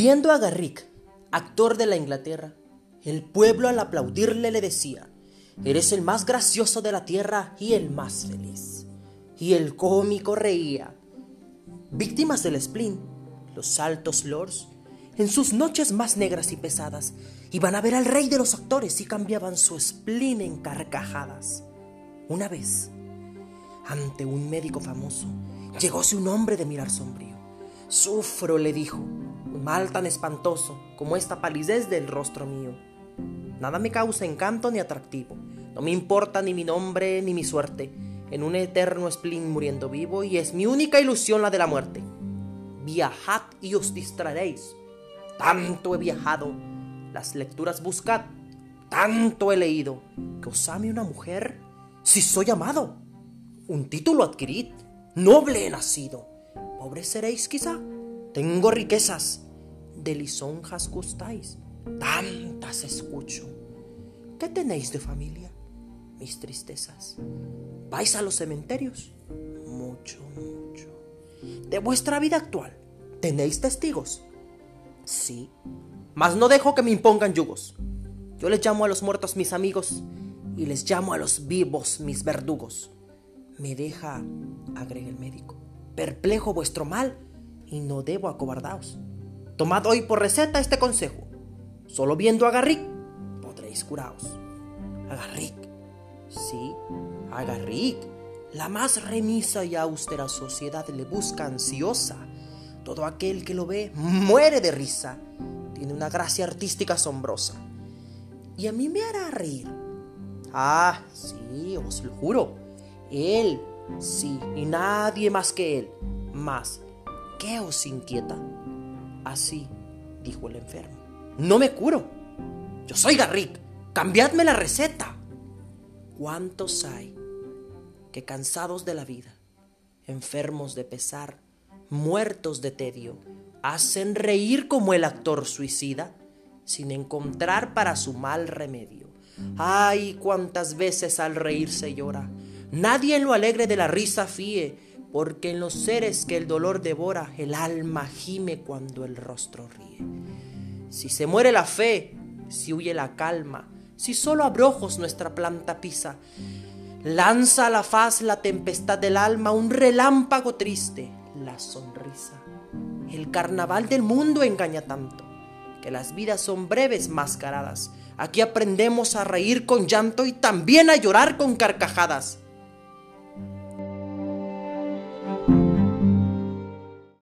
Viendo a Garrick, actor de la Inglaterra, el pueblo al aplaudirle le decía, Eres el más gracioso de la tierra y el más feliz. Y el cómico reía. Víctimas del spleen, los altos lords, en sus noches más negras y pesadas, iban a ver al rey de los actores y cambiaban su spleen en carcajadas. Una vez, ante un médico famoso, llegóse un hombre de mirar sombrío. Sufro, le dijo, mal tan espantoso como esta palidez del rostro mío. Nada me causa encanto ni atractivo. No me importa ni mi nombre ni mi suerte. En un eterno spleen muriendo vivo y es mi única ilusión la de la muerte. Viajad y os distraeréis. Tanto he viajado, las lecturas buscad. Tanto he leído, que os ame una mujer si soy amado. Un título adquirid, noble he nacido. Pobre seréis quizá. Tengo riquezas, de lisonjas gustáis tantas escucho. ¿Qué tenéis de familia? Mis tristezas. ¿Vais a los cementerios? Mucho, mucho. ¿De vuestra vida actual? ¿Tenéis testigos? Sí, mas no dejo que me impongan yugos. Yo les llamo a los muertos mis amigos y les llamo a los vivos mis verdugos. Me deja, agrega el médico, perplejo vuestro mal y no debo acobardaos. Tomad hoy por receta este consejo. Solo viendo a Garrick podréis curaos. A Garrick, sí, a Garrick. La más remisa y austera sociedad le busca ansiosa. Todo aquel que lo ve muere de risa. Tiene una gracia artística asombrosa. Y a mí me hará reír. Ah, sí, os lo juro. Él, sí, y nadie más que él. Más, ¿qué os inquieta? Así, dijo el enfermo. No me curo. Yo soy Garrick. Cambiadme la receta. ¿Cuántos hay que cansados de la vida, enfermos de pesar, muertos de tedio, hacen reír como el actor suicida, sin encontrar para su mal remedio? Ay, cuántas veces al reír se llora. Nadie en lo alegre de la risa fíe, porque en los seres que el dolor devora, el alma gime cuando el rostro ríe. Si se muere la fe, si huye la calma, si solo abrojos nuestra planta pisa, lanza a la faz la tempestad del alma, un relámpago triste, la sonrisa. El carnaval del mundo engaña tanto, que las vidas son breves mascaradas. Aquí aprendemos a reír con llanto y también a llorar con carcajadas.